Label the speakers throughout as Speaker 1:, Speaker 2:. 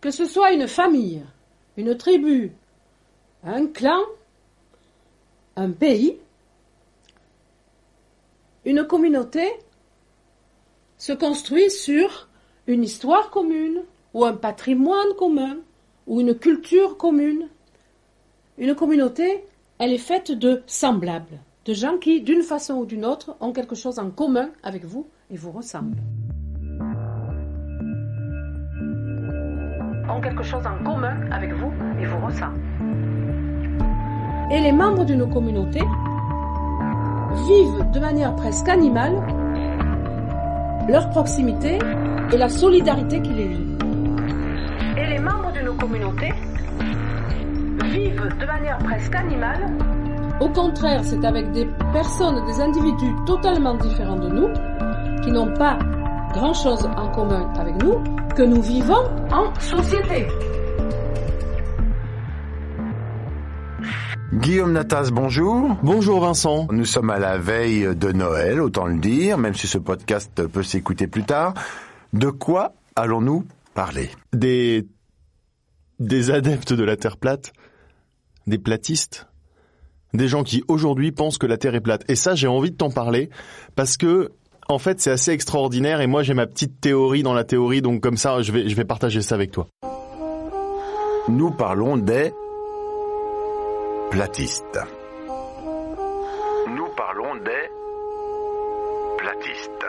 Speaker 1: Que ce soit une famille, une tribu, un clan, un pays, une communauté se construit sur une histoire commune, ou un patrimoine commun, ou une culture commune. Une communauté, elle est faite de semblables, de gens qui, d'une façon ou d'une autre, ont quelque chose en commun avec vous et vous ressemblent. Ont quelque chose en commun avec vous et vous ressemblent. Et les membres d'une communauté vivent de manière presque animale leur proximité et la solidarité qui les lie et les membres de nos communautés vivent de manière presque animale. Au contraire, c'est avec des personnes, des individus totalement différents de nous, qui n'ont pas grand-chose en commun avec nous, que nous vivons en société.
Speaker 2: Guillaume Natas, bonjour.
Speaker 3: Bonjour Vincent.
Speaker 2: Nous sommes à la veille de Noël, autant le dire, même si ce podcast peut s'écouter plus tard. De quoi allons-nous parler?
Speaker 3: Des des adeptes de la Terre plate, des platistes, des gens qui aujourd'hui pensent que la Terre est plate. Et ça, j'ai envie de t'en parler parce que en fait, c'est assez extraordinaire et moi j'ai ma petite théorie dans la théorie, donc comme ça, je vais je vais partager ça avec toi.
Speaker 2: Nous parlons des platistes. Nous parlons des platistes.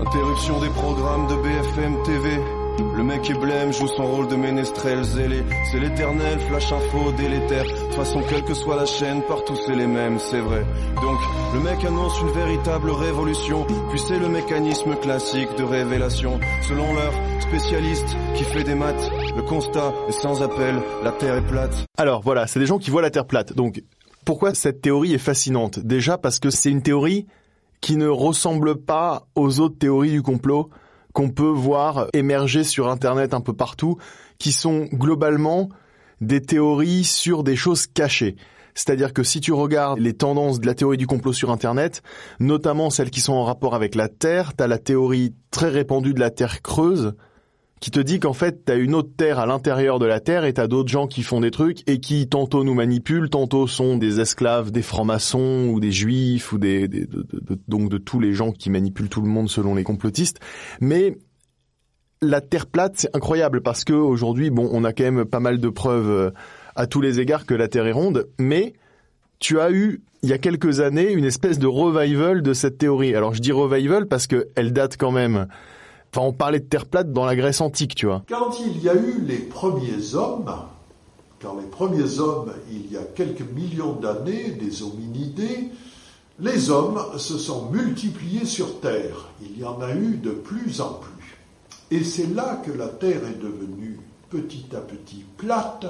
Speaker 4: Interruption des programmes de BFM TV. Le mec est blême, joue son rôle de ménestrel zélé. C'est l'éternel flash info délétère. De toute façon, quelle que soit la chaîne, partout c'est les mêmes, c'est vrai. Donc, le mec annonce une véritable révolution. Puis c'est le mécanisme classique de révélation. Selon leur spécialiste qui fait des maths, le constat est sans appel, la Terre est plate.
Speaker 3: Alors voilà, c'est des gens qui voient la Terre plate. Donc, pourquoi cette théorie est fascinante? Déjà parce que c'est une théorie qui ne ressemble pas aux autres théories du complot qu'on peut voir émerger sur Internet un peu partout, qui sont globalement des théories sur des choses cachées. C'est-à-dire que si tu regardes les tendances de la théorie du complot sur Internet, notamment celles qui sont en rapport avec la Terre, tu as la théorie très répandue de la Terre creuse, qui te dit qu'en fait, t'as une autre terre à l'intérieur de la terre et t'as d'autres gens qui font des trucs et qui tantôt nous manipulent, tantôt sont des esclaves, des francs-maçons ou des juifs ou des, des de, de, donc de tous les gens qui manipulent tout le monde selon les complotistes. Mais la terre plate, c'est incroyable parce que aujourd'hui, bon, on a quand même pas mal de preuves euh, à tous les égards que la terre est ronde, mais tu as eu il y a quelques années une espèce de revival de cette théorie. Alors je dis revival parce que elle date quand même Enfin, on parlait de terre plate dans la Grèce antique, tu vois.
Speaker 5: Quand il y a eu les premiers hommes, quand les premiers hommes, il y a quelques millions d'années, des hominidés, les hommes se sont multipliés sur Terre. Il y en a eu de plus en plus. Et c'est là que la Terre est devenue petit à petit plate,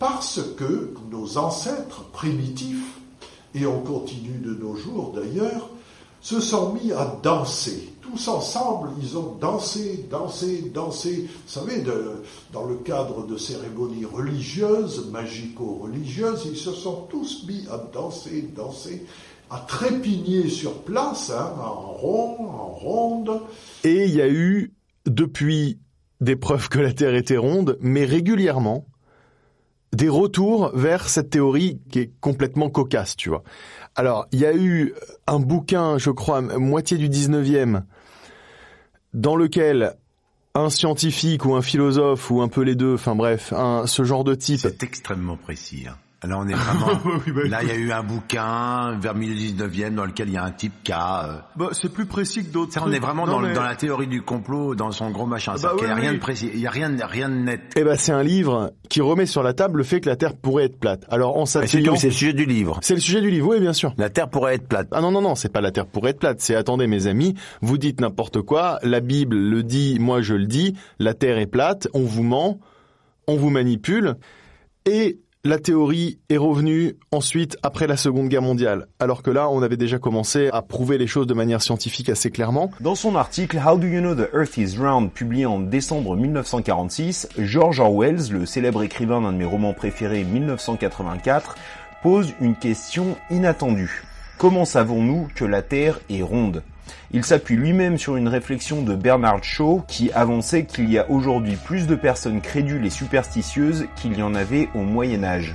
Speaker 5: parce que nos ancêtres primitifs, et on continue de nos jours d'ailleurs, se sont mis à danser. Tous ensemble, ils ont dansé, dansé, dansé. Vous savez, dans le cadre de cérémonies religieuses, magico-religieuses, ils se sont tous mis à danser, danser, à trépigner sur place, hein, en rond, en ronde.
Speaker 3: Et il y a eu, depuis, des preuves que la Terre était ronde, mais régulièrement, des retours vers cette théorie qui est complètement cocasse, tu vois. Alors, il y a eu un bouquin, je crois, moitié du 19e, dans lequel un scientifique ou un philosophe ou un peu les deux, enfin bref, un, ce genre de type.
Speaker 2: C'est extrêmement précis. Hein. Là, on est vraiment.
Speaker 3: Oui, bah,
Speaker 2: là, il y a eu un bouquin vers milieu 19e dans lequel il y a un type qui a. euh,
Speaker 3: Bah, c'est plus précis que d'autres.
Speaker 2: on est vraiment
Speaker 3: Non,
Speaker 2: dans, le-
Speaker 3: mais-
Speaker 2: dans la théorie du complot, dans son gros machin.
Speaker 3: Bah
Speaker 2: C'est-à-dire qu'il n'y a
Speaker 3: oui,
Speaker 2: rien
Speaker 3: oui.
Speaker 2: de précis, il y a rien, de- rien de net.
Speaker 3: Eh ben, c'est un livre qui remet sur la table le fait que la Terre pourrait être plate. Alors, en s'appuyant...
Speaker 2: c'est le sujet du livre.
Speaker 3: C'est le sujet du livre, oui, bien sûr.
Speaker 2: La Terre pourrait être plate.
Speaker 3: Ah non, non, non, c'est pas la Terre pourrait être plate. C'est, attendez, mes amis, vous dites n'importe quoi, la Bible le dit, moi je le dis, la Terre est plate, on vous ment, on vous manipule, et la théorie est revenue ensuite après la Seconde Guerre mondiale. Alors que là, on avait déjà commencé à prouver les choses de manière scientifique assez clairement.
Speaker 6: Dans son article How Do You Know the Earth is Round, publié en décembre 1946, George Orwell, le célèbre écrivain d'un de mes romans préférés 1984, pose une question inattendue. Comment savons-nous que la Terre est ronde? Il s'appuie lui-même sur une réflexion de Bernard Shaw qui avançait qu'il y a aujourd'hui plus de personnes crédules et superstitieuses qu'il y en avait au Moyen Âge.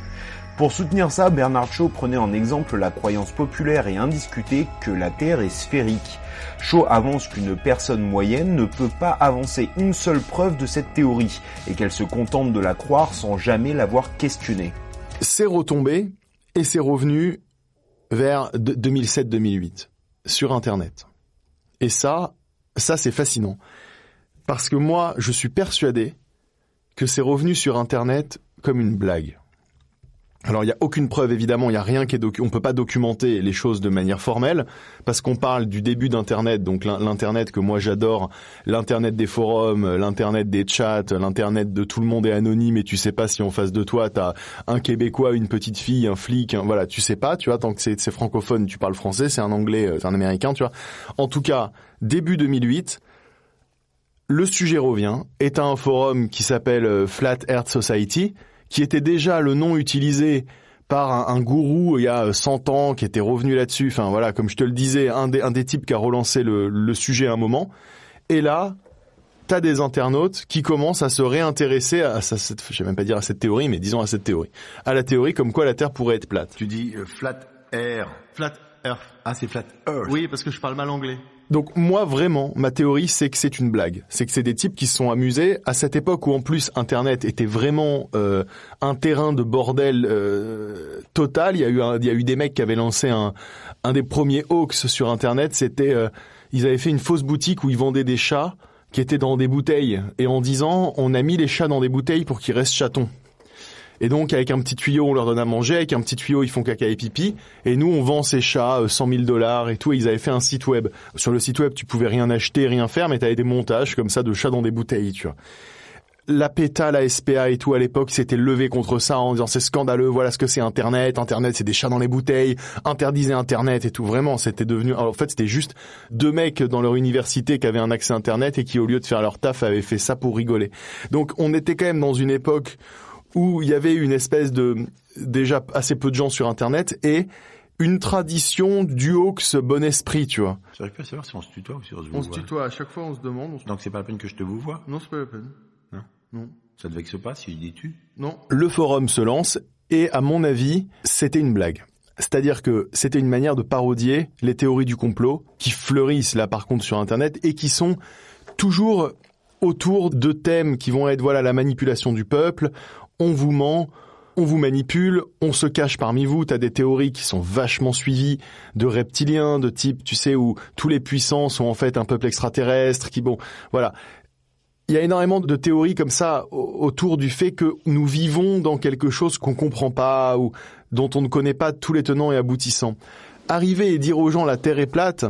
Speaker 6: Pour soutenir ça, Bernard Shaw prenait en exemple la croyance populaire et indiscutée que la Terre est sphérique. Shaw avance qu'une personne moyenne ne peut pas avancer une seule preuve de cette théorie et qu'elle se contente de la croire sans jamais l'avoir questionnée.
Speaker 3: C'est retombé, et c'est revenu vers de- 2007-2008 sur Internet. Et ça, ça c'est fascinant. Parce que moi, je suis persuadé que c'est revenu sur Internet comme une blague. Alors il n'y a aucune preuve évidemment, il n'y a rien qui est docu- on peut pas documenter les choses de manière formelle parce qu'on parle du début d'internet, donc l'in- l'internet que moi j'adore, l'internet des forums, l'internet des chats, l'internet de tout le monde est anonyme et tu sais pas si en face de toi t'as un québécois, une petite fille, un flic, voilà, tu sais pas, tu vois, tant que c'est francophone, tu parles français, c'est un anglais, euh, c'est un américain, tu vois. En tout cas, début 2008, le sujet revient, est un forum qui s'appelle euh, Flat Earth Society, qui était déjà le nom utilisé par un, un gourou il y a 100 ans qui était revenu là-dessus. Enfin voilà, comme je te le disais, un des, un des types qui a relancé le, le sujet à un moment. Et là, t'as des internautes qui commencent à se réintéresser à, ça, cette, je vais même pas dire à cette théorie, mais disons à cette théorie, à la théorie comme quoi la Terre pourrait être plate.
Speaker 2: Tu dis euh, flat air.
Speaker 3: Flat Earth.
Speaker 2: Ah, c'est flat earth.
Speaker 3: Oui, parce que je parle mal anglais. Donc moi vraiment, ma théorie c'est que c'est une blague. C'est que c'est des types qui se sont amusés à cette époque où en plus Internet était vraiment euh, un terrain de bordel euh, total. Il y a eu un- il y a eu des mecs qui avaient lancé un un des premiers hoax sur Internet. C'était euh, ils avaient fait une fausse boutique où ils vendaient des chats qui étaient dans des bouteilles et en disant on a mis les chats dans des bouteilles pour qu'ils restent chatons. Et donc, avec un petit tuyau, on leur donne à manger. Avec un petit tuyau, ils font caca et pipi. Et nous, on vend ces chats euh, 100 000 dollars et tout. Et ils avaient fait un site web. Sur le site web, tu pouvais rien acheter, rien faire, mais t'avais des montages comme ça de chats dans des bouteilles, tu vois. La PETA, la SPA et tout à l'époque s'était levé contre ça en disant c'est scandaleux, voilà ce que c'est Internet, Internet c'est des chats dans les bouteilles, interdisez Internet et tout. Vraiment, c'était devenu. Alors, en fait, c'était juste deux mecs dans leur université qui avaient un accès Internet et qui, au lieu de faire leur taf, avaient fait ça pour rigoler. Donc, on était quand même dans une époque où il y avait une espèce de déjà assez peu de gens sur Internet et une tradition du hoax bon esprit, tu vois.
Speaker 2: J'arrive pas à savoir si on se tutoie ou si on se vous
Speaker 3: à chaque fois, on se demande.
Speaker 2: Donc c'est pas la peine que je te vous vois.
Speaker 3: Non, c'est pas la peine.
Speaker 2: Non.
Speaker 3: Non.
Speaker 2: Ça te vexe pas si je dis tu?
Speaker 3: Non. Le forum se lance et à mon avis, c'était une blague. C'est-à-dire que c'était une manière de parodier les théories du complot qui fleurissent là par contre sur Internet et qui sont toujours autour de thèmes qui vont être voilà la manipulation du peuple, on vous ment, on vous manipule, on se cache parmi vous, t'as des théories qui sont vachement suivies de reptiliens, de type, tu sais, où tous les puissants sont en fait un peuple extraterrestre, qui bon, voilà. Il y a énormément de théories comme ça au- autour du fait que nous vivons dans quelque chose qu'on comprend pas ou dont on ne connaît pas tous les tenants et aboutissants. Arriver et dire aux gens la Terre est plate,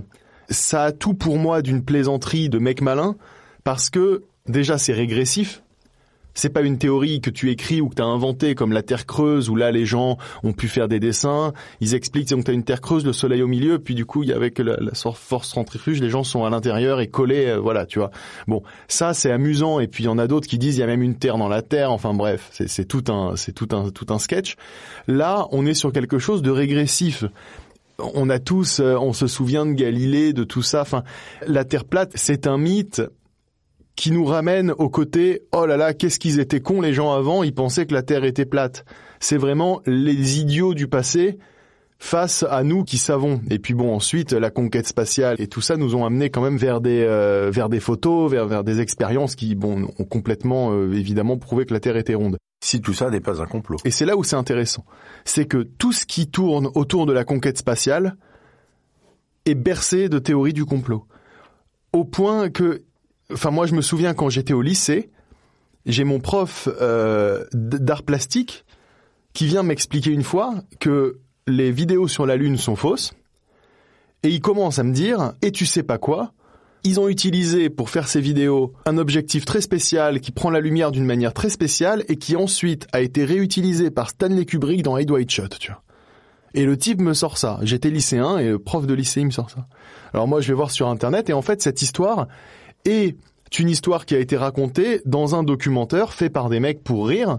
Speaker 3: ça a tout pour moi d'une plaisanterie de mec malin parce que déjà c'est régressif. C'est pas une théorie que tu écris ou que tu as inventée comme la Terre creuse où là les gens ont pu faire des dessins. Ils expliquent donc tu as une Terre creuse, le soleil au milieu, puis du coup avec la, la force centrifuge, les gens sont à l'intérieur et collés, euh, voilà, tu vois. Bon, ça c'est amusant et puis il y en a d'autres qui disent il y a même une Terre dans la Terre. Enfin bref, c'est c'est tout un c'est tout un tout un sketch. Là, on est sur quelque chose de régressif on a tous, euh, on se souvient de Galilée, de tout ça. Enfin, la Terre plate, c'est un mythe qui nous ramène au côté oh là là, qu'est-ce qu'ils étaient cons les gens avant, ils pensaient que la Terre était plate. C'est vraiment les idiots du passé face à nous qui savons. Et puis bon, ensuite, la conquête spatiale et tout ça nous ont amené quand même vers des euh, vers des photos, vers vers des expériences qui bon ont complètement euh, évidemment prouvé que la Terre était ronde.
Speaker 2: Si tout ça n'est pas un complot.
Speaker 3: Et c'est là où c'est intéressant. C'est que tout ce qui tourne autour de la conquête spatiale est bercé de théories du complot. Au point que, enfin moi je me souviens quand j'étais au lycée, j'ai mon prof euh, d'art plastique qui vient m'expliquer une fois que les vidéos sur la Lune sont fausses. Et il commence à me dire, et tu sais pas quoi, ils ont utilisé pour faire ces vidéos un objectif très spécial qui prend la lumière d'une manière très spéciale et qui ensuite a été réutilisé par Stanley Kubrick dans Hide White Shot, tu vois. Et le type me sort ça. J'étais lycéen et le prof de lycée il me sort ça. Alors moi je vais voir sur internet et en fait cette histoire est une histoire qui a été racontée dans un documentaire fait par des mecs pour rire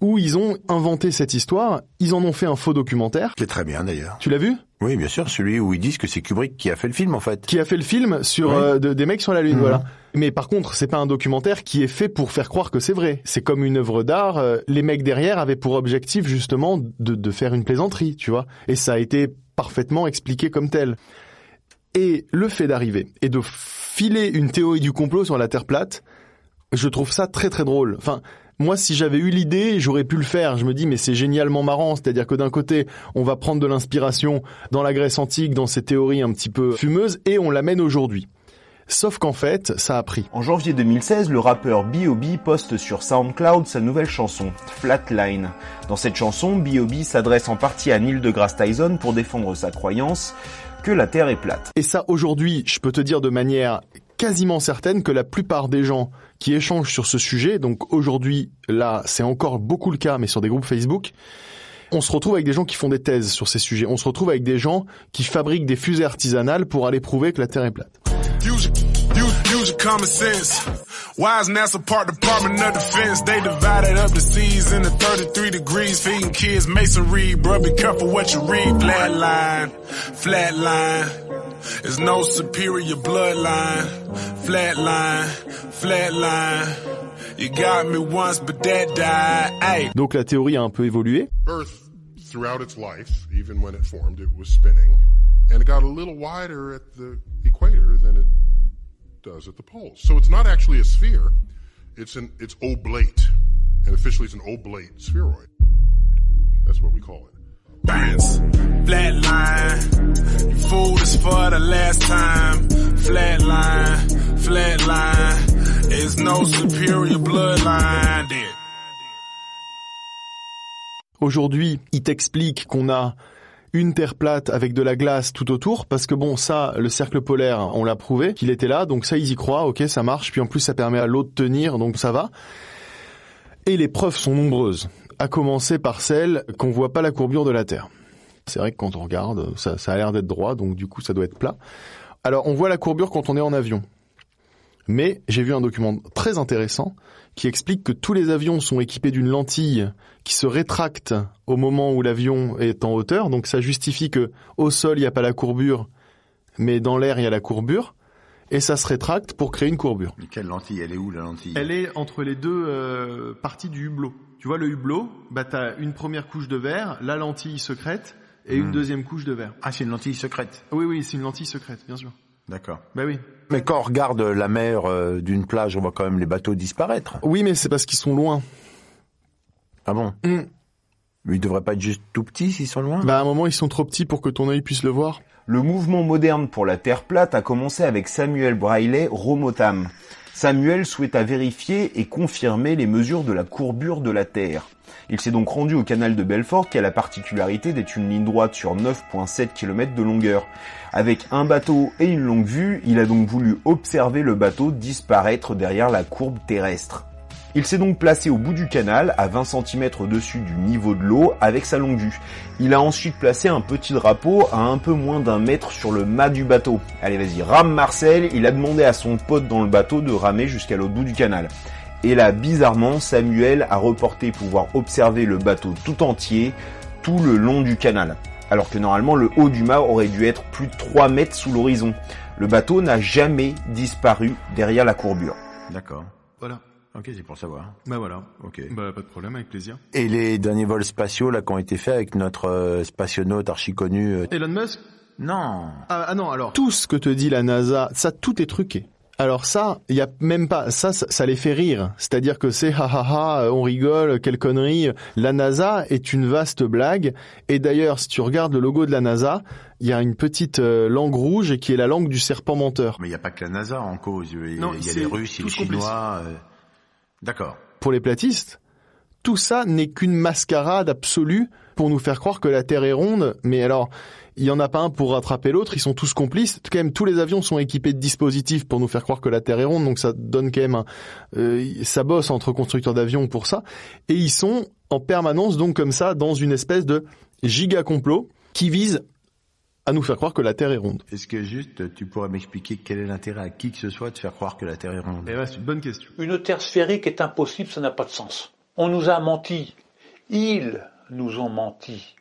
Speaker 3: où ils ont inventé cette histoire, ils en ont fait un faux documentaire.
Speaker 2: Qui est très bien d'ailleurs.
Speaker 3: Tu l'as vu?
Speaker 2: Oui, bien sûr, celui où ils disent que c'est Kubrick qui a fait le film en fait.
Speaker 3: Qui a fait le film sur
Speaker 2: Oui.
Speaker 3: euh, de- des mecs sur la lune,
Speaker 2: Mhm.
Speaker 3: voilà. Mais par contre, c'est pas un documentaire qui est fait pour faire croire que c'est vrai. C'est comme une œuvre d'art. euh, les mecs derrière avaient pour objectif justement de, de faire une plaisanterie, tu vois. Et ça a été parfaitement expliqué comme tel. Et le fait d'arriver et de filer une théorie du complot sur la Terre plate, je trouve ça très très drôle. Enfin, moi, si j'avais eu l'idée, j'aurais pu le faire. Je me dis, mais c'est génialement marrant. C'est-à-dire que d'un côté, on va prendre de l'inspiration dans la Grèce antique, dans ces théories un petit peu fumeuses, et on l'amène aujourd'hui. Sauf qu'en fait, ça a pris.
Speaker 6: En janvier 2016, le rappeur B.O.B. poste sur SoundCloud sa nouvelle chanson, Flatline. Dans cette chanson, B.O.B. s'adresse en partie à Neil deGrasse Tyson pour défendre sa croyance que la Terre est plate.
Speaker 3: Et ça, aujourd'hui, je peux te dire de manière quasiment certaine que la plupart des gens qui échangent sur ce sujet, donc aujourd'hui, là, c'est encore beaucoup le cas, mais sur des groupes Facebook, on se retrouve avec des gens qui font des thèses sur ces sujets. On se retrouve avec des gens qui fabriquent des fusées artisanales pour aller prouver que la Terre est plate.
Speaker 7: Use, use your common sense. Why is NASA part Department of Defense? They divided up the seas into 33 degrees, feeding kids masonry. Bro, be careful what you read. Flatline, flatline. There's no superior bloodline. Flatline, flatline. You got me once, but that died. Ay.
Speaker 3: Donc la théorie a un peu évolué.
Speaker 8: Earth, throughout its life, even when it formed, it was spinning, and it got a little wider at the equator than it does at the poles. So it's not actually a sphere; it's an it's oblate, and officially it's an oblate spheroid. That's what we call it.
Speaker 7: Bounce. Flatline. You fooled us for the last time. Flatline. Flatline. There's no superior bloodline there.
Speaker 3: Aujourd'hui, il t'explique qu'on a une terre plate avec de la glace tout autour, parce que bon, ça, le cercle polaire, on l'a prouvé qu'il était là, donc ça, ils y croient, ok, ça marche, puis en plus, ça permet à l'eau de tenir, donc ça va. Et les preuves sont nombreuses, à commencer par celle qu'on voit pas la courbure de la Terre. C'est vrai que quand on regarde, ça, ça a l'air d'être droit, donc du coup, ça doit être plat. Alors, on voit la courbure quand on est en avion. Mais j'ai vu un document très intéressant qui explique que tous les avions sont équipés d'une lentille qui se rétracte au moment où l'avion est en hauteur. Donc ça justifie que au sol il n'y a pas la courbure, mais dans l'air il y a la courbure, et ça se rétracte pour créer une courbure.
Speaker 2: Mais quelle lentille? Elle est où la lentille?
Speaker 3: Elle est entre les deux euh, parties du hublot. Tu vois le hublot, bah t'as une première couche de verre, la lentille secrète et une
Speaker 2: Hmm.
Speaker 3: deuxième couche de verre.
Speaker 2: Ah, c'est une lentille secrète.
Speaker 3: Oui oui, c'est une lentille secrète, bien sûr.
Speaker 2: D'accord.
Speaker 3: Bah oui.
Speaker 2: Mais quand on regarde la mer euh, d'une plage, on voit quand même les bateaux disparaître.
Speaker 3: Oui, mais c'est parce qu'ils sont loin.
Speaker 2: Ah bon
Speaker 3: Hmm.
Speaker 2: Mais Ils devraient pas être juste tout petits s'ils sont loin?
Speaker 3: Bah à un moment ils sont trop petits pour que ton œil puisse le voir.
Speaker 6: Le mouvement moderne pour la Terre plate a commencé avec Samuel Braille Romotam. Samuel souhaita vérifier et confirmer les mesures de la courbure de la Terre. Il s'est donc rendu au canal de Belfort qui a la particularité d'être une ligne droite sur 9,7 km de longueur. Avec un bateau et une longue vue, il a donc voulu observer le bateau disparaître derrière la courbe terrestre. Il s'est donc placé au bout du canal, à 20 cm au-dessus du niveau de l'eau, avec sa longue vue. Il a ensuite placé un petit drapeau à un peu moins d'un mètre sur le mât du bateau. Allez vas-y, rame Marcel, il a demandé à son pote dans le bateau de ramer jusqu'à l'autre bout du canal. Et là, bizarrement, Samuel a reporté pouvoir observer le bateau tout entier, tout le long du canal. Alors que normalement, le haut du mât aurait dû être plus de 3 mètres sous l'horizon. Le bateau n'a jamais disparu derrière la courbure.
Speaker 2: D'accord.
Speaker 3: Voilà.
Speaker 2: Ok, c'est pour savoir.
Speaker 3: Bah voilà.
Speaker 2: Ok.
Speaker 3: Bah pas de problème, avec plaisir.
Speaker 2: Et les derniers vols spatiaux là qui ont été faits avec notre euh, spationaute archi connu. euh,
Speaker 3: Elon Musk?
Speaker 2: Non.
Speaker 3: ah, ah non, alors tout ce que te dit la NASA, ça tout est truqué. Alors ça, il y a même pas ça, ça, ça les fait rire. C'est-à-dire que c'est ha ha ha, on rigole, quelle connerie. La NASA est une vaste blague. Et d'ailleurs, si tu regardes le logo de la NASA, il y a une petite euh, langue rouge qui est la langue du serpent menteur.
Speaker 2: Mais il n'y a pas que la NASA en cause. Il y a,
Speaker 3: Non,
Speaker 2: il y a
Speaker 3: c'est
Speaker 2: les Russes, il y a les. Chinois. euh, D'accord.
Speaker 3: Pour les platistes, tout ça n'est qu'une mascarade absolue pour nous faire croire que la Terre est ronde. Mais alors, il y en a pas un pour rattraper l'autre. Ils sont tous complices. Quand même, tous les avions sont équipés de dispositifs pour nous faire croire que la Terre est ronde. Donc ça donne quand même un, euh, ça bosse entre constructeurs d'avions pour ça. Et ils sont en permanence donc comme ça dans une espèce de giga complot qui vise à nous faire croire que la Terre est ronde.
Speaker 2: Est-ce que juste tu pourrais m'expliquer quel est l'intérêt à qui que ce soit de faire croire que la Terre est ronde?
Speaker 3: Eh ben, c'est une bonne question.
Speaker 9: Une Terre sphérique est impossible, ça n'a pas de sens. On nous a menti. Ils nous ont menti.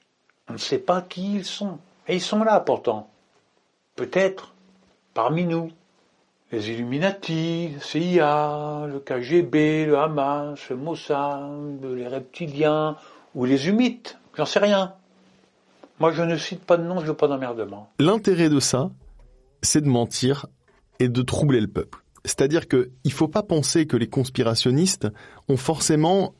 Speaker 9: On ne sait pas qui ils sont. Et ils sont là pourtant. Peut-être parmi nous. Les Illuminati, le CIA, le KGB, le Hamas, le Mossad, les reptiliens ou les humites. J'en sais rien. Moi, je ne cite pas de nom, je veux pas d'emmerdement.
Speaker 3: L'intérêt de ça, c'est de mentir et de troubler le peuple. C'est-à-dire que il faut pas penser que les conspirationnistes ont forcément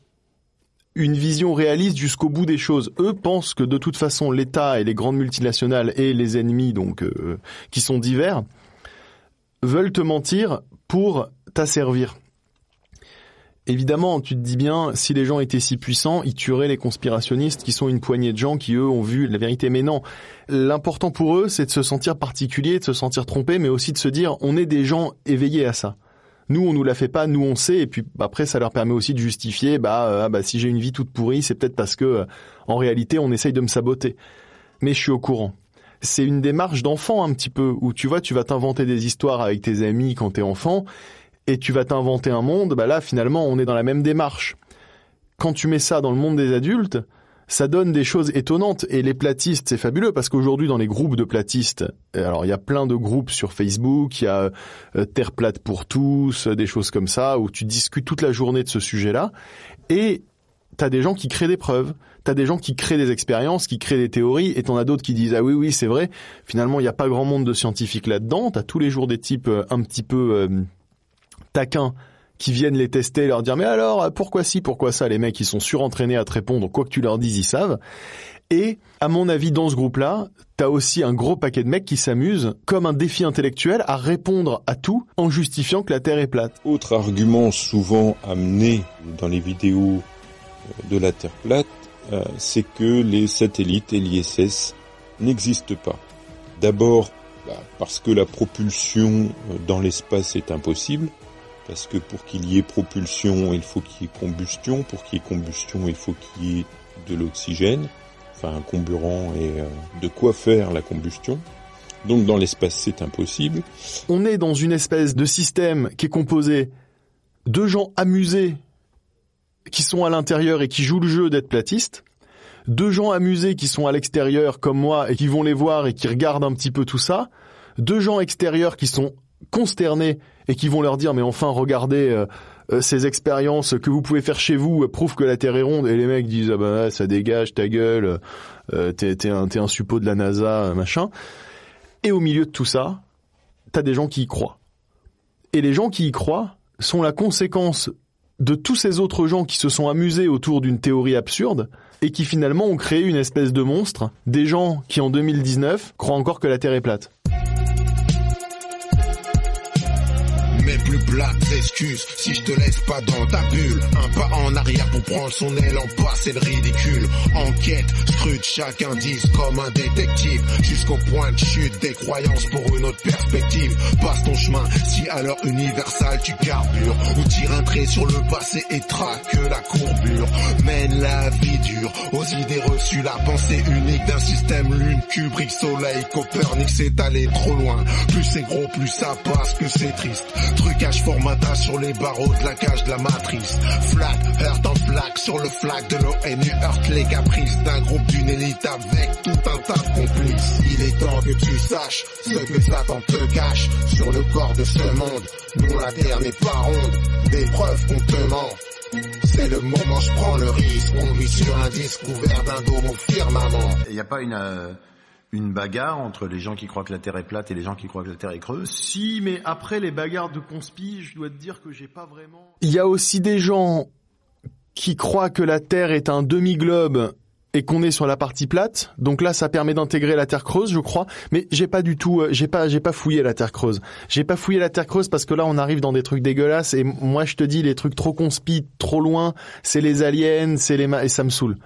Speaker 3: une vision réaliste jusqu'au bout des choses. Eux pensent que de toute façon l'État et les grandes multinationales et les ennemis donc euh, qui sont divers veulent te mentir pour t'asservir. Évidemment, tu te dis bien, si les gens étaient si puissants, ils tueraient les conspirationnistes qui sont une poignée de gens qui, eux, ont vu la vérité. Mais non, l'important pour eux, c'est de se sentir particulier, de se sentir trompé, mais aussi de se dire, on est des gens éveillés à ça. Nous, on nous la fait pas, nous, on sait, et puis après, ça leur permet aussi de justifier, bah, euh, ah, bah si j'ai une vie toute pourrie, c'est peut-être parce que, euh, en réalité, on essaye de me saboter. Mais je suis au courant. C'est une démarche d'enfant un petit peu, où tu vois, tu vas t'inventer des histoires avec tes amis quand t'es enfant, et tu vas t'inventer un monde, bah là finalement on est dans la même démarche. Quand tu mets ça dans le monde des adultes, ça donne des choses étonnantes et les platistes c'est fabuleux parce qu'aujourd'hui dans les groupes de platistes, euh, alors il y a plein de groupes sur Facebook, il y a euh, Terre plate pour tous, euh, des choses comme ça où tu discutes toute la journée de ce sujet-là et t'as des gens qui créent des preuves, t'as des gens qui créent des expériences, qui créent des théories, et t'en as d'autres qui disent ah oui oui c'est vrai. Finalement il n'y a pas grand monde de scientifiques là-dedans. T'as tous les jours des types un petit peu euh, taquins qui viennent les tester, leur dire mais alors pourquoi si, pourquoi ça? Les mecs ils sont surentraînés à te répondre, quoi que tu leur dises ils savent. Et à mon avis dans ce groupe-là, t'as aussi un gros paquet de mecs qui s'amusent comme un défi intellectuel à répondre à tout en justifiant que la Terre est plate.
Speaker 10: Autre argument souvent amené dans les vidéos de la Terre plate, euh, c'est que les satellites et l'ISS n'existent pas. D'abord, bah, parce que la propulsion euh, dans l'espace est impossible, parce que pour qu'il y ait propulsion, il faut qu'il y ait combustion, pour qu'il y ait combustion, il faut qu'il y ait de l'oxygène, enfin un comburant et euh, de quoi faire la combustion. Donc dans l'espace c'est impossible.
Speaker 3: On est dans une espèce de système qui est composé de gens amusés qui sont à l'intérieur et qui jouent le jeu d'être platistes, de gens amusés qui sont à l'extérieur comme moi et qui vont les voir et qui regardent un petit peu tout ça, de gens extérieurs qui sont consternés et qui vont leur dire mais enfin regardez euh, euh, ces expériences que vous pouvez faire chez vous euh, prouvent que la Terre est ronde. Et les mecs disent ah bah ça dégage ta gueule euh, t'es t'es un t'es un suppôt de la NASA euh, machin. Et au milieu de tout ça t'as des gens qui y croient. Et les gens qui y croient sont la conséquence de tous ces autres gens qui se sont amusés autour d'une théorie absurde et qui finalement ont créé une espèce de monstre, des gens qui en 2019 croient encore que la Terre est plate.
Speaker 11: Plates excuses si je te laisse pas dans ta bulle. Un pas en arrière pour prendre son élan, passer le ridicule. Enquête, scrute chaque indice comme un détective. Jusqu'au point de chute des croyances pour une autre perspective. Passe ton chemin si à l'heure universelle tu carbures. Ou tire un trait sur le passé et traque la courbure. Mène la vie dure aux idées reçues. La pensée unique d'un système lune, Kubrick, soleil, Copernic c'est allé trop loin. Plus c'est gros, plus ça passe que c'est triste. Formatage sur les barreaux de la cage de la matrice. Flat, heurt en flaque sur le flag de l'ONU, heurte les caprices d'un groupe d'une élite avec tout un tas de complices. Il est temps que tu saches ce que Satan te cache sur le corps de ce monde. Non, la terre n'est pas ronde, des preuves qu'on te ment. C'est le moment, je prends le risque. On vit sur un disque couvert d'un dôme au firmament.
Speaker 2: Il n'y a pas une, euh, une bagarre entre les gens qui croient que la Terre est plate et les gens qui croient que la Terre est creuse
Speaker 3: Si, mais après les bagarres de conspi, je dois te dire que j'ai pas vraiment... Il y a aussi des gens qui croient que la Terre est un demi-globe et qu'on est sur la partie plate. Donc là, ça permet d'intégrer la Terre creuse, je crois. Mais j'ai pas du tout, euh, j'ai pas, j'ai pas fouillé la Terre creuse. J'ai pas fouillé la Terre creuse parce que là, on arrive dans des trucs dégueulasses. Et moi, je te dis, les trucs trop conspi, trop loin, c'est les aliens, c'est les ma... et ça me saoule.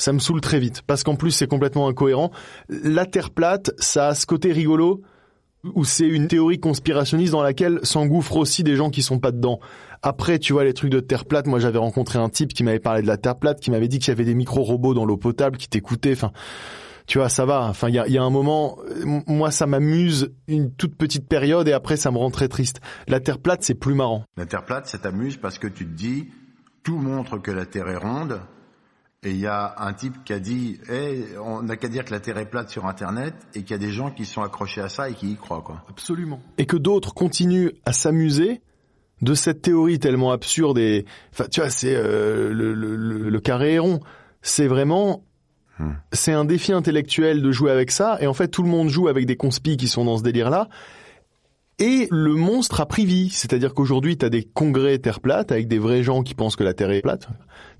Speaker 3: Ça me saoule très vite parce qu'en plus, c'est complètement incohérent. La Terre plate, ça a ce côté rigolo où c'est une théorie conspirationniste dans laquelle s'engouffrent aussi des gens qui sont pas dedans. Après, tu vois, les trucs de terre plate, moi j'avais rencontré un type qui m'avait parlé de la terre plate, qui m'avait dit qu'il y avait des micro-robots dans l'eau potable qui t'écoutaient, enfin... Tu vois, ça va. Enfin, il y a, y a, un moment, moi, ça m'amuse une toute petite période et après, ça me rend très triste. La Terre plate, c'est plus marrant.
Speaker 2: La Terre plate, ça t'amuse parce que tu te dis, tout montre que la Terre est ronde. Et il y a un type qui a dit, hey, on n'a qu'à dire que la Terre est plate sur Internet et qu'il y a des gens qui sont accrochés à ça et qui y croient, quoi.
Speaker 3: Absolument. Et que d'autres continuent à s'amuser de cette théorie tellement absurde et, enfin, tu vois, c'est euh, le, le, le, le, carré est rond. C'est vraiment, hmm. c'est un défi intellectuel de jouer avec ça. Et en fait, tout le monde joue avec des conspis qui sont dans ce délire-là. Et le monstre a pris vie. C'est-à-dire qu'aujourd'hui, tu as des congrès Terre plate avec des vrais gens qui pensent que la Terre est plate.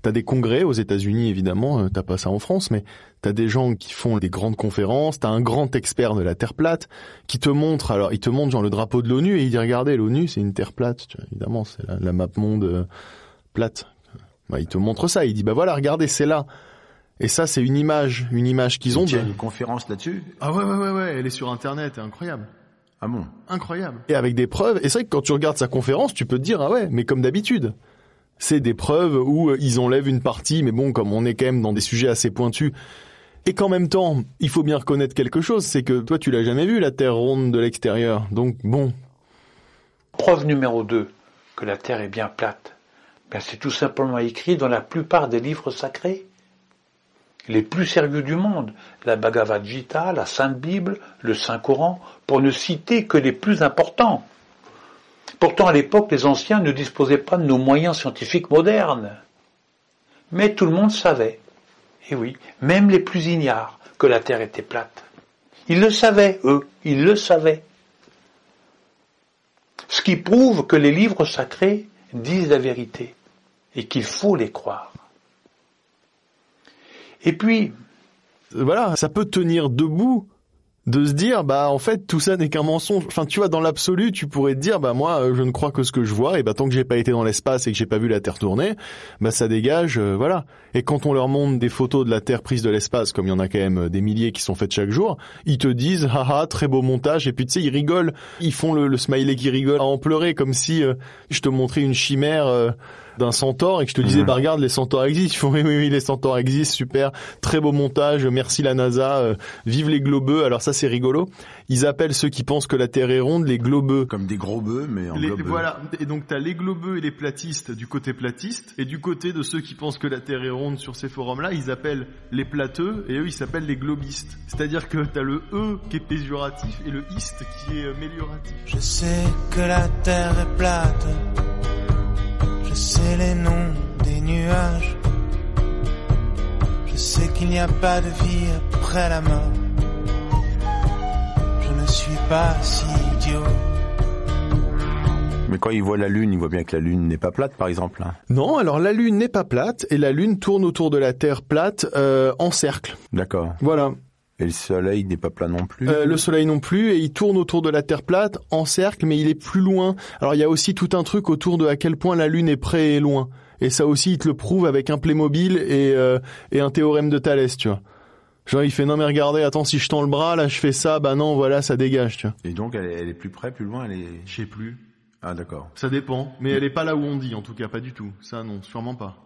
Speaker 3: Tu as des congrès aux États-Unis, évidemment, t'as pas ça en France, mais tu as des gens qui font des grandes conférences, tu as un grand expert de la Terre plate qui te montre, alors il te montre genre le drapeau de l'ONU et il dit regardez, l'ONU c'est une Terre plate, tu vois, évidemment, c'est la, la, map monde euh, plate. Bah, il te montre ça, il dit bah voilà, regardez, c'est là. Et ça, c'est une image, une image qu'ils ont.
Speaker 2: Il y a une conférence là-dessus?
Speaker 3: Ah ouais, ouais, ouais, ouais, elle est sur Internet, incroyable.
Speaker 2: Ah bon?
Speaker 3: Incroyable. Et avec des preuves. Et c'est vrai que quand tu regardes sa conférence, tu peux te dire, ah ouais, mais comme d'habitude. C'est des preuves où euh, ils enlèvent une partie, mais bon, comme on est quand même dans des sujets assez pointus. Et qu'en même temps, il faut bien reconnaître quelque chose, c'est que toi, tu l'as jamais vu, la Terre ronde de l'extérieur. Donc, bon.
Speaker 9: Preuve numéro 2, que la Terre est bien plate. Ben, c'est tout simplement écrit dans la plupart des livres sacrés les plus sérieux du monde, la Bhagavad Gita, la Sainte Bible, le Saint Coran, pour ne citer que les plus importants. Pourtant, à l'époque, les anciens ne disposaient pas de nos moyens scientifiques modernes. Mais tout le monde savait, et oui, même les plus ignares, que la Terre était plate. Ils le savaient, eux, ils le savaient. Ce qui prouve que les livres sacrés disent la vérité et qu'il faut les croire. Et puis,
Speaker 3: voilà, ça peut tenir debout de se dire bah en fait tout ça n'est qu'un mensonge. Enfin tu vois dans l'absolu tu pourrais te dire bah moi euh, je ne crois que ce que je vois et bah tant que j'ai pas été dans l'espace et que j'ai pas vu la Terre tourner bah ça dégage euh, voilà. Et quand on leur montre des photos de la Terre prise de l'espace comme il y en a quand même euh, des milliers qui sont faites chaque jour, ils te disent haha très beau montage et puis tu sais ils rigolent, ils font le, le smiley qui rigole à en pleurer comme si je te montrais une chimère d'un centaure et que je te disais, mhm. bah regarde, les centaures existent. Ils font, oui, oui, oui, les centaures existent, super, très beau montage, merci la NASA, euh, vive les globeux. Alors ça, c'est rigolo. Ils appellent ceux qui pensent que la Terre est ronde les globeux.
Speaker 2: Comme des gros bœufs, mais en
Speaker 3: les,
Speaker 2: globeux.
Speaker 3: Voilà. Et donc t'as les globeux et les platistes du côté platiste, et du côté de ceux qui pensent que la Terre est ronde sur ces forums-là, ils appellent les plateux, et eux, ils s'appellent les globistes. C'est-à-dire que t'as le E qui est péjoratif et le ist qui est amélioratif.
Speaker 12: Je sais que la Terre est plate. Je sais les noms des nuages. Je sais qu'il n'y a pas de vie après la mort. Je ne suis pas si idiot.
Speaker 2: Mais quand il voit la Lune, il voit bien que la Lune n'est pas plate, par exemple. Hein.
Speaker 3: Non, alors la Lune n'est pas plate et la Lune tourne autour de la Terre plate euh, en cercle.
Speaker 2: D'accord.
Speaker 3: Voilà.
Speaker 2: Et le Soleil n'est pas plat non plus.
Speaker 3: Euh, le Soleil non plus, et il tourne autour de la Terre plate en cercle, mais il est plus loin. Alors il y a aussi tout un truc autour de à quel point la Lune est près et loin. Et ça aussi, il te le prouve avec un Playmobil et, euh, et un théorème de Thalès, tu vois. Genre il fait non mais regardez, attends si je tends le bras, là je fais ça, bah non voilà ça dégage, tu vois.
Speaker 2: Et donc elle est, elle est plus près, plus loin, elle est.
Speaker 3: Je sais plus.
Speaker 2: Ah d'accord.
Speaker 3: Ça dépend, mais elle est pas là où on dit en tout cas, pas du tout. Ça non, sûrement pas.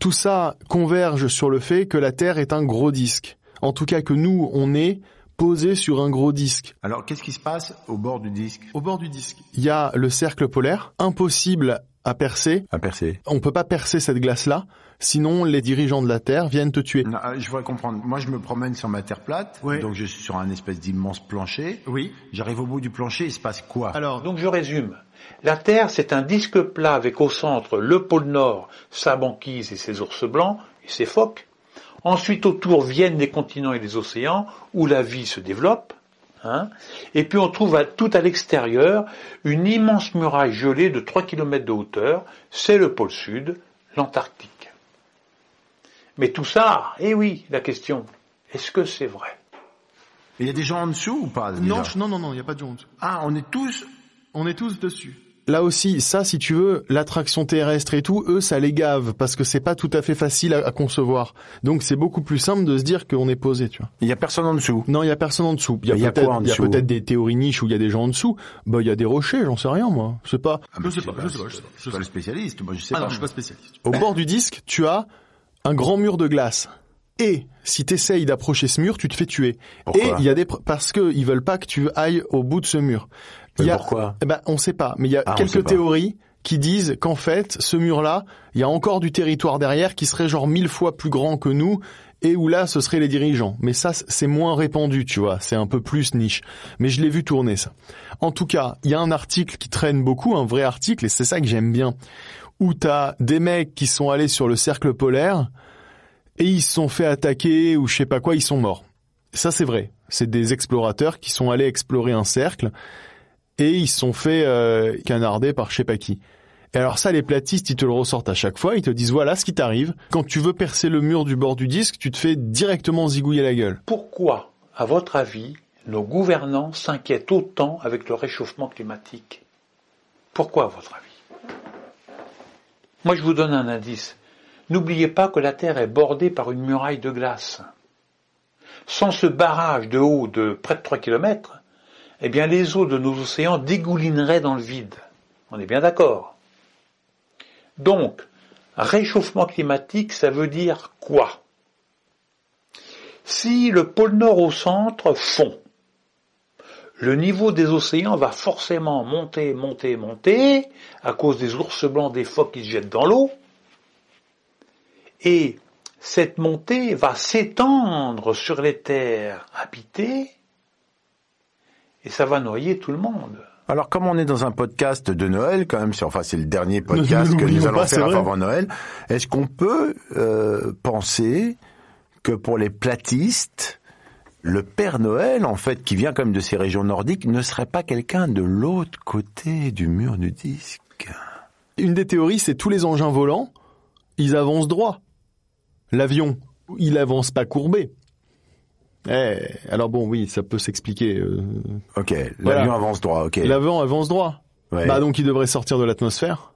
Speaker 3: Tout ça converge sur le fait que la Terre est un gros disque. En tout cas que nous, on est posé sur un gros disque.
Speaker 2: Alors qu'est-ce qui se passe au bord du disque?
Speaker 3: Au bord du disque, il y a le cercle polaire, impossible à percer.
Speaker 2: À percer.
Speaker 3: On peut pas percer cette glace-là, sinon les dirigeants de la Terre viennent te tuer.
Speaker 2: Non, je voudrais comprendre. Moi, je me promène sur ma terre plate,
Speaker 3: Oui.
Speaker 2: donc je suis sur un espèce d'immense plancher.
Speaker 3: Oui.
Speaker 2: J'arrive au bout du plancher, il se passe quoi?
Speaker 3: Alors,
Speaker 9: Donc je résume. La Terre, c'est un disque plat avec au centre le pôle Nord, sa banquise et ses ours blancs et ses phoques. Ensuite, autour viennent les continents et les océans, où la vie se développe. Hein. et puis on trouve tout à l'extérieur une immense muraille gelée de 3 km de hauteur. C'est le pôle sud, l'Antarctique. Mais tout ça, eh oui, la question, est-ce que c'est vrai?
Speaker 2: Il y a des gens en dessous ou pas
Speaker 3: Non, non, non, non, il n'y a pas de gens en dessous.
Speaker 2: Ah, on est tous
Speaker 3: On est tous dessus là aussi, ça, si tu veux, l'attraction terrestre et tout, eux, ça les gave parce que c'est pas tout à fait facile à, concevoir. Donc, c'est beaucoup plus simple de se dire qu'on est posé, tu vois.
Speaker 2: Il y a personne en dessous.
Speaker 3: Non, il y a personne en dessous. Il y a peut-être, il y a peut-être des théories niches où il y a des gens en dessous. Bah, il y a des rochers, j'en sais rien, moi. Je sais pas.
Speaker 2: Ah, je, sais pas, je sais pas. Je suis pas le spécialiste. Moi, je sais
Speaker 3: ah
Speaker 2: pas.
Speaker 3: Non, je suis pas spécialiste. Au bord du disque, tu as un grand mur de glace. Et si t'essayes d'approcher ce mur, tu te fais tuer.
Speaker 2: Pourquoi
Speaker 3: et il y a des parce que ils veulent pas que tu ailles au bout de ce mur.
Speaker 2: A, pourquoi?
Speaker 3: Eh ben, on sait pas, mais il y a ah, quelques théories qui disent qu'en fait, ce mur-là, il y a encore du territoire derrière qui serait genre mille fois plus grand que nous et où là, ce seraient les dirigeants. Mais ça, c'est moins répandu, tu vois, c'est un peu plus niche. Mais je l'ai vu tourner, ça. En tout cas, il y a un article qui traîne beaucoup, un vrai article, et c'est ça que j'aime bien, où t'as des mecs qui sont allés sur le cercle polaire, et ils se sont fait attaquer, ou je sais pas quoi, ils sont morts. Ça, c'est vrai. C'est des explorateurs qui sont allés explorer un cercle, et ils sont fait euh, canarder par je sais pas qui. Et alors ça, les platistes, ils te le ressortent à chaque fois, ils te disent voilà ce qui t'arrive. Quand tu veux percer le mur du bord du disque, tu te fais directement zigouiller la gueule.
Speaker 9: Pourquoi, à votre avis, nos gouvernants s'inquiètent autant avec le réchauffement climatique? Pourquoi, à votre avis? Moi, je vous donne un indice. N'oubliez pas que la Terre est bordée par une muraille de glace. Sans ce barrage de haut de près de 3 km, eh bien les eaux de nos océans dégoulineraient dans le vide. On est bien d'accord. Donc, réchauffement climatique, ça veut dire quoi? Si le pôle nord au centre fond, le niveau des océans va forcément monter, monter, monter, à cause des ours blancs, des phoques qui se jettent dans l'eau, et cette montée va s'étendre sur les terres habitées, et ça va noyer tout le monde.
Speaker 2: Alors, comme on est dans un podcast de Noël, quand même, enfin, c'est le dernier podcast que nous allons faire avant Noël, est-ce qu'on peut euh, penser que pour les platistes, le Père Noël, en fait, qui vient quand même de ces régions nordiques, ne serait pas quelqu'un de l'autre côté du mur du disque?
Speaker 3: Une des théories, c'est tous les engins volants, ils avancent droit. L'avion, il avance pas courbé. Eh, alors bon, oui, ça peut s'expliquer. Euh,
Speaker 2: ok, l'avion avance droit, ok.
Speaker 3: L'avion avance droit. Bah donc il devrait sortir de l'atmosphère.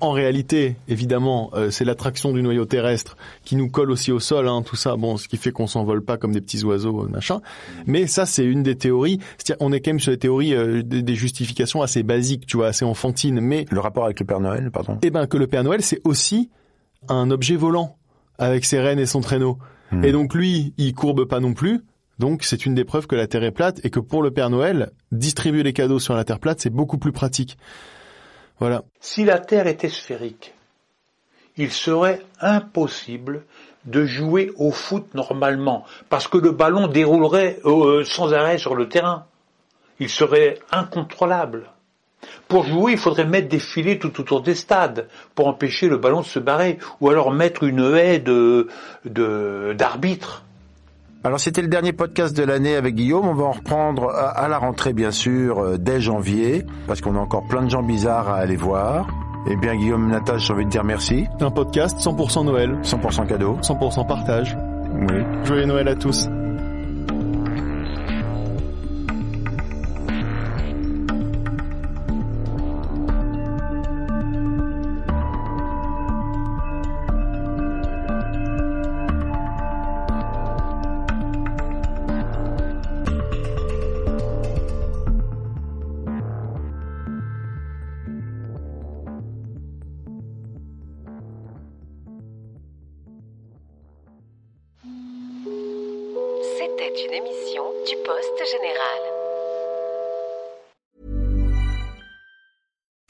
Speaker 3: En réalité, évidemment, euh, c'est l'attraction du noyau terrestre qui nous colle aussi au sol, hein, tout ça. Bon, ce qui fait qu'on s'envole pas comme des petits oiseaux, euh, machin. Mais ça, c'est une des théories. C'est-à-dire, on est quand même sur des théories, des, des, justifications assez basiques, tu vois, assez enfantines. Mais
Speaker 2: le rapport avec le Père Noël, pardon?
Speaker 3: Eh ben, que le Père Noël, c'est aussi un objet volant avec ses rênes et son traîneau. Hmm. Et donc lui, il courbe pas non plus. Donc c'est une des preuves que la Terre est plate et que pour le Père Noël, distribuer les cadeaux sur la Terre plate, c'est beaucoup plus pratique. Voilà.
Speaker 9: Si la Terre était sphérique, il serait impossible de jouer au foot normalement, parce que le ballon déroulerait euh, sans arrêt sur le terrain. Il serait incontrôlable. Pour jouer, il faudrait mettre des filets tout autour des stades pour empêcher le ballon de se barrer, ou alors mettre une haie de d'arbitres.
Speaker 2: Alors c'était le dernier podcast de l'année avec Guillaume. On va en reprendre à, la rentrée bien sûr euh, dès janvier parce qu'on a encore plein de gens bizarres à aller voir. Eh bien Guillaume Natage, j'ai envie de dire merci.
Speaker 3: Un podcast 100% Noël.
Speaker 2: 100% cadeau.
Speaker 3: 100% partage.
Speaker 2: Oui.
Speaker 3: Joyeux Noël à tous.